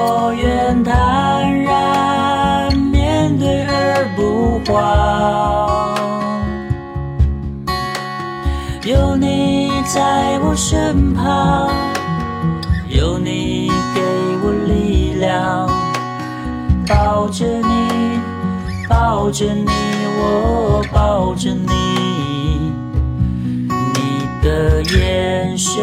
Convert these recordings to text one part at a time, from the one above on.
我愿坦然面对而不慌。有你在我身旁，有你给我力量，抱着你，抱着你，我抱着你，你的眼神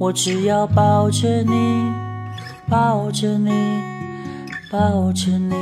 我只要抱着你，抱着你，抱着你。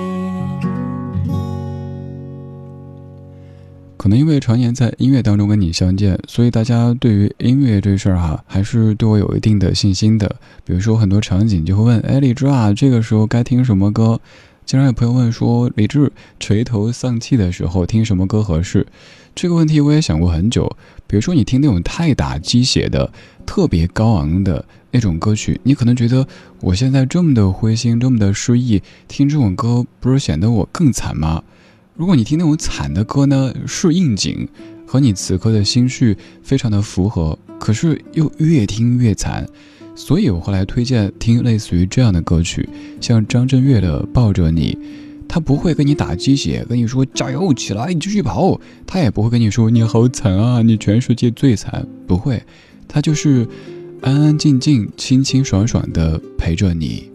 可能因为常年在音乐当中跟你相见，所以大家对于音乐这事儿哈，还是对我有一定的信心的。比如说很多场景就会问：“哎，李志啊，这个时候该听什么歌？”经常有朋友问说：“李志垂头丧气的时候听什么歌合适？”这个问题我也想过很久。比如说你听那种太打鸡血的、特别高昂的那种歌曲，你可能觉得我现在这么的灰心、这么的失意，听这种歌不是显得我更惨吗？如果你听那种惨的歌呢，是应景，和你此刻的心绪非常的符合，可是又越听越惨。所以我后来推荐听类似于这样的歌曲，像张震岳的《抱着你》，他不会跟你打鸡血，跟你说加油起来，你继续跑，他也不会跟你说你好惨啊，你全世界最惨，不会，他就是安安静静、清清爽爽的陪着你。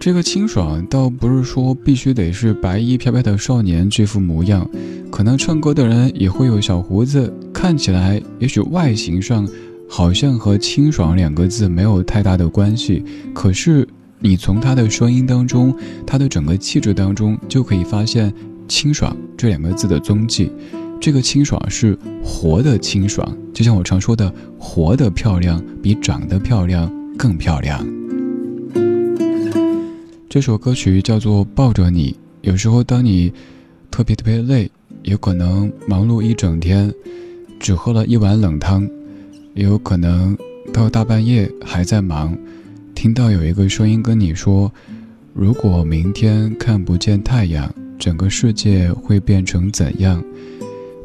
这个清爽倒不是说必须得是白衣飘飘的少年这副模样，可能唱歌的人也会有小胡子，看起来也许外形上。好像和清爽两个字没有太大的关系，可是你从他的声音当中，他的整个气质当中，就可以发现清爽这两个字的踪迹。这个清爽是活的清爽，就像我常说的，活的漂亮比长得漂亮更漂亮。这首歌曲叫做《抱着你》，有时候当你特别特别累，也可能忙碌一整天，只喝了一碗冷汤。也有可能到大半夜还在忙，听到有一个声音跟你说：“如果明天看不见太阳，整个世界会变成怎样？”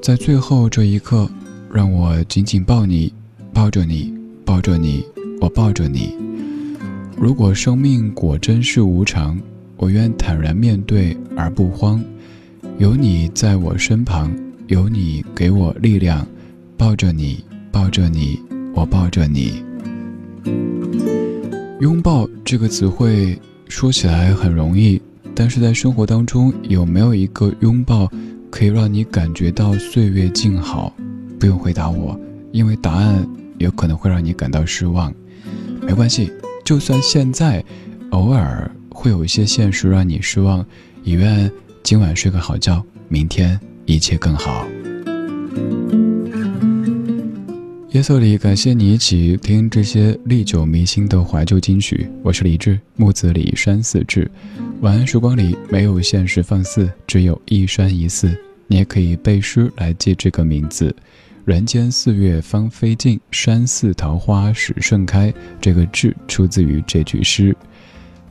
在最后这一刻，让我紧紧抱你，抱着你，抱着你，我抱着你。如果生命果真是无常，我愿坦然面对而不慌。有你在我身旁，有你给我力量，抱着你。抱着你，我抱着你。拥抱这个词汇说起来很容易，但是在生活当中有没有一个拥抱可以让你感觉到岁月静好？不用回答我，因为答案有可能会让你感到失望。没关系，就算现在偶尔会有一些现实让你失望，也愿今晚睡个好觉，明天一切更好。夜色里，感谢你一起听这些历久弥新的怀旧金曲。我是李志，木子李山寺志。晚安时光里没有现实放肆，只有一山一寺。你也可以背诗来记这个名字：人间四月芳菲尽，山寺桃花始盛开。这个志出自于这句诗。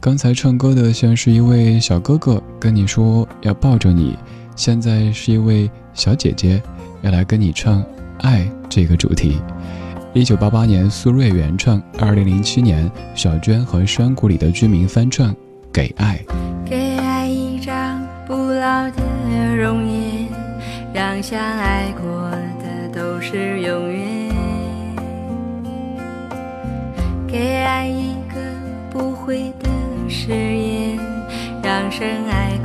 刚才唱歌的像是一位小哥哥跟你说要抱着你，现在是一位小姐姐要来跟你唱。爱这个主题，一九八八年苏芮原创，二零零七年小娟和山谷里的居民翻唱《给爱》。给爱一张不老的容颜，让相爱过的都是永远。给爱一个不悔的誓言，让深爱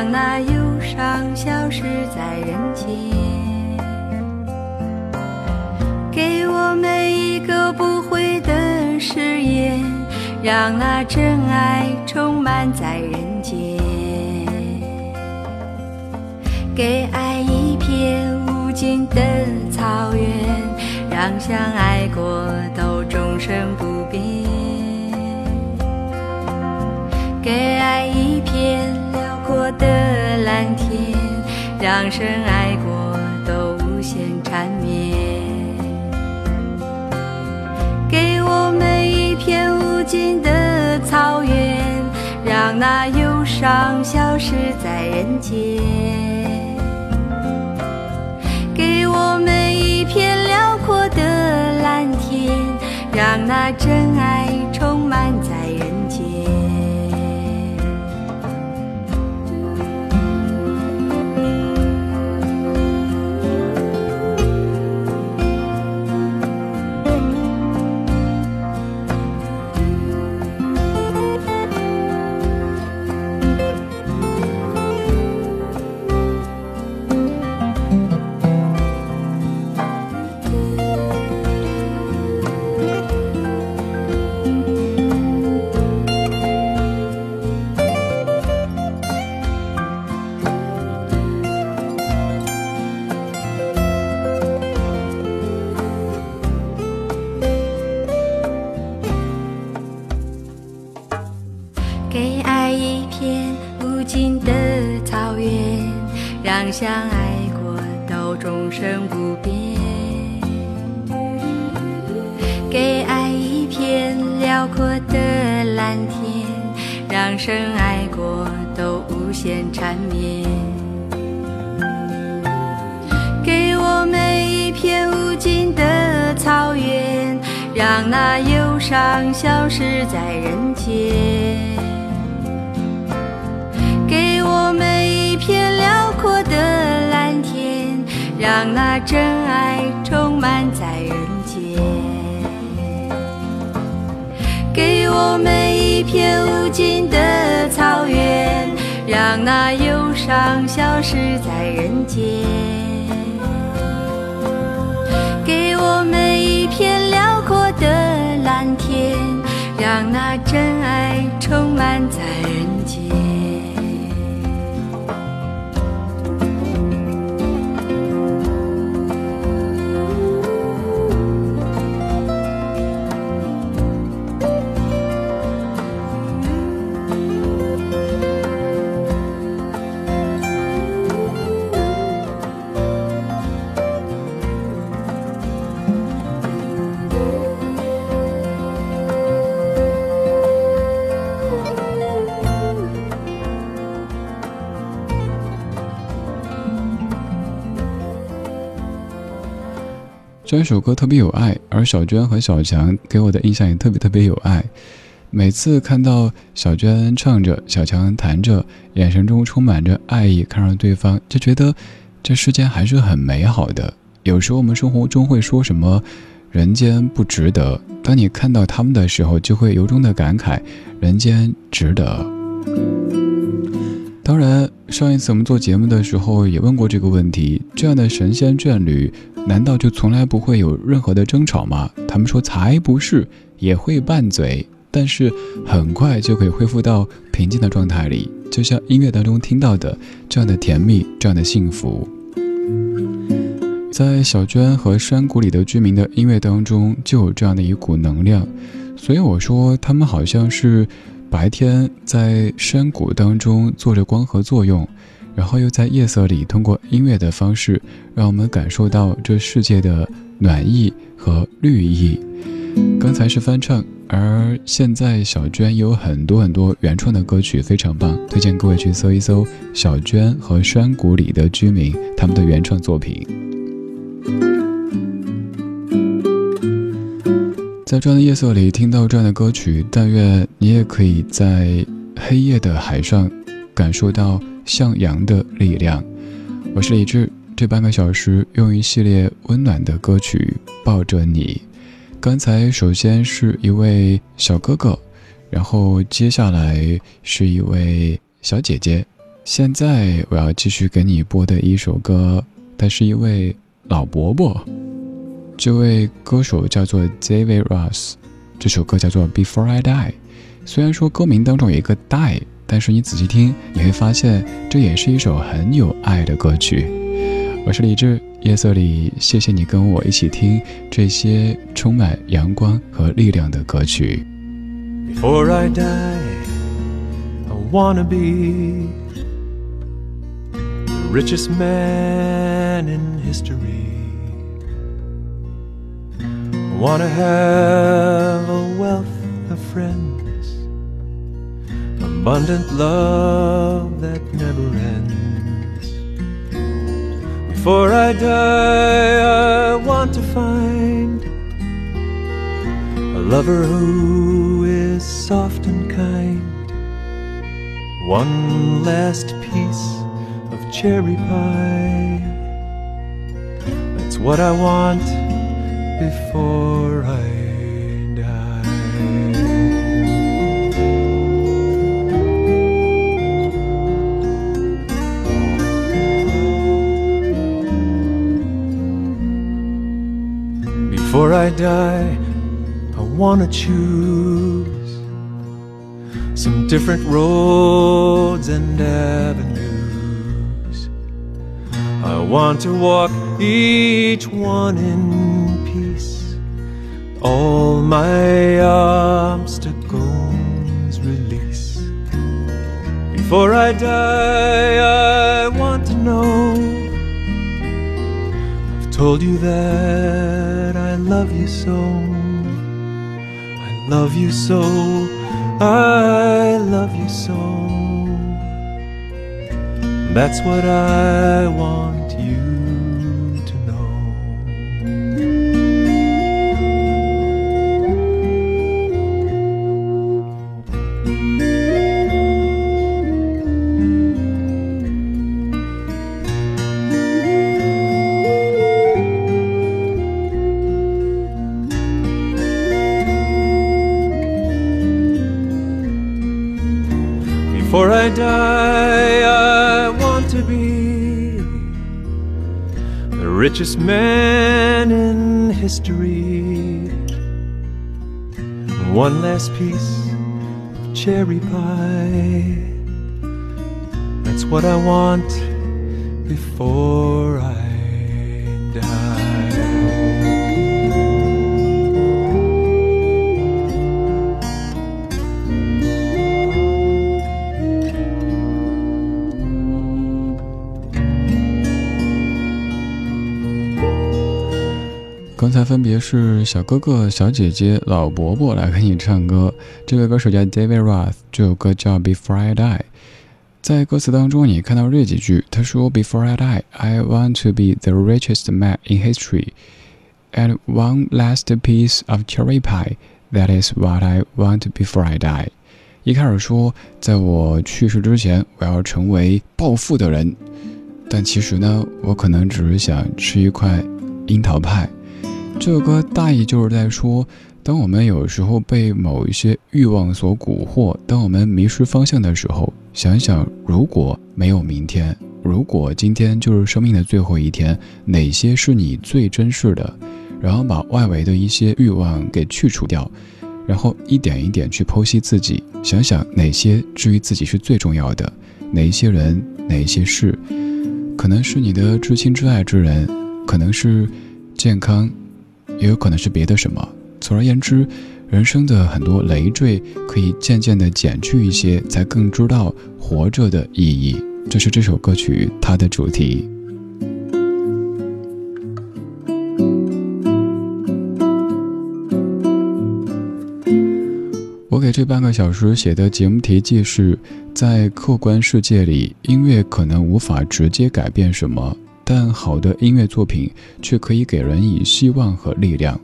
让那忧伤消失在人间，给我每一个不悔的誓言，让那真爱充满在人间。给爱一片无尽的草原，让相爱过都终生不变。给爱一片。过的蓝天，让深爱过都无限缠绵。给我每一片无尽的草原，让那忧伤消失在人间。给我每一片辽阔的蓝天，让那真爱充满在。消失在人间。给我每一片辽阔的蓝天，让那真爱充满在人间。给我每一片无尽的草原，让那忧伤消失在人间。让那真爱充满这首歌特别有爱，而小娟和小强给我的印象也特别特别有爱。每次看到小娟唱着，小强弹着，眼神中充满着爱意，看着对方，就觉得这世间还是很美好的。有时候我们生活中会说什么“人间不值得”，当你看到他们的时候，就会由衷的感慨“人间值得”。当然，上一次我们做节目的时候也问过这个问题：这样的神仙眷侣，难道就从来不会有任何的争吵吗？他们说才不是，也会拌嘴，但是很快就可以恢复到平静的状态里，就像音乐当中听到的这样的甜蜜，这样的幸福。在小娟和山谷里的居民的音乐当中，就有这样的一股能量，所以我说他们好像是。白天在山谷当中做着光合作用，然后又在夜色里通过音乐的方式，让我们感受到这世界的暖意和绿意。刚才是翻唱，而现在小娟有很多很多原创的歌曲，非常棒，推荐各位去搜一搜小娟和山谷里的居民他们的原创作品。在这样的夜色里听到这样的歌曲，但愿你也可以在黑夜的海上感受到向阳的力量。我是李志，这半个小时用一系列温暖的歌曲抱着你。刚才首先是一位小哥哥，然后接下来是一位小姐姐，现在我要继续给你播的一首歌，它是一位老伯伯。这位歌手叫做 David Ross，这首歌叫做 Before I Die。虽然说歌名当中有一个 die，但是你仔细听，你会发现这也是一首很有爱的歌曲。我是李志，夜色里，谢谢你跟我一起听这些充满阳光和力量的歌曲。Before I die, I wanna be the richest man in history. Want to have a wealth of friends, abundant love that never ends. Before I die, I want to find a lover who is soft and kind. One last piece of cherry pie. That's what I want before I die. Before I die, I want to choose some different roads and avenues. I want to walk each one in all my obstacles release. Before I die, I want to know. I've told you that I love you so. I love you so. I love you so. That's what I want I want to be the richest man in history. One last piece of cherry pie. That's what I want before I 刚才分别是小哥哥、小姐姐、老伯伯来给你唱歌。这位歌手叫 David Roth，这首歌叫《Before I Die》。在歌词当中，你看到这几句，他说：“Before I die, I want to be the richest man in history, and one last piece of cherry pie. That is what I want before I die。”一开始说，在我去世之前，我要成为暴富的人，但其实呢，我可能只是想吃一块樱桃派。这首歌大意就是在说，当我们有时候被某一些欲望所蛊惑，当我们迷失方向的时候，想想如果没有明天，如果今天就是生命的最后一天，哪些是你最珍视的？然后把外围的一些欲望给去除掉，然后一点一点去剖析自己，想想哪些至于自己是最重要的，哪一些人，哪一些事，可能是你的至亲至爱之人，可能是健康。也有可能是别的什么。总而言之，人生的很多累赘可以渐渐的减去一些，才更知道活着的意义。这是这首歌曲它的主题。我给这半个小时写的节目题记是：在客观世界里，音乐可能无法直接改变什么。但好的音乐作品却可以给人以希望和力量，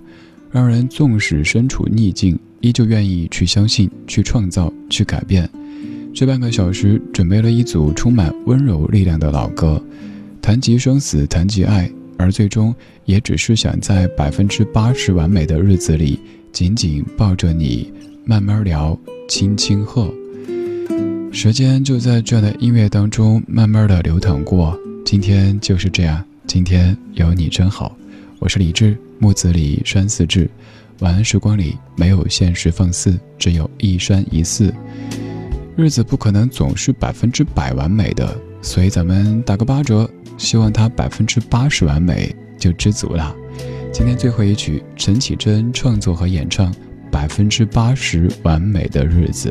让人纵使身处逆境，依旧愿意去相信、去创造、去改变。这半个小时准备了一组充满温柔力量的老歌，谈及生死，谈及爱，而最终也只是想在百分之八十完美的日子里，紧紧抱着你，慢慢聊，轻轻喝。时间就在这样的音乐当中慢慢的流淌过。今天就是这样，今天有你真好。我是李志，木子李，山寺志。晚安时光里没有现实放肆，只有一山一寺。日子不可能总是百分之百完美的，所以咱们打个八折，希望它百分之八十完美就知足了。今天最后一曲，陈绮贞创作和演唱，《百分之八十完美的日子》。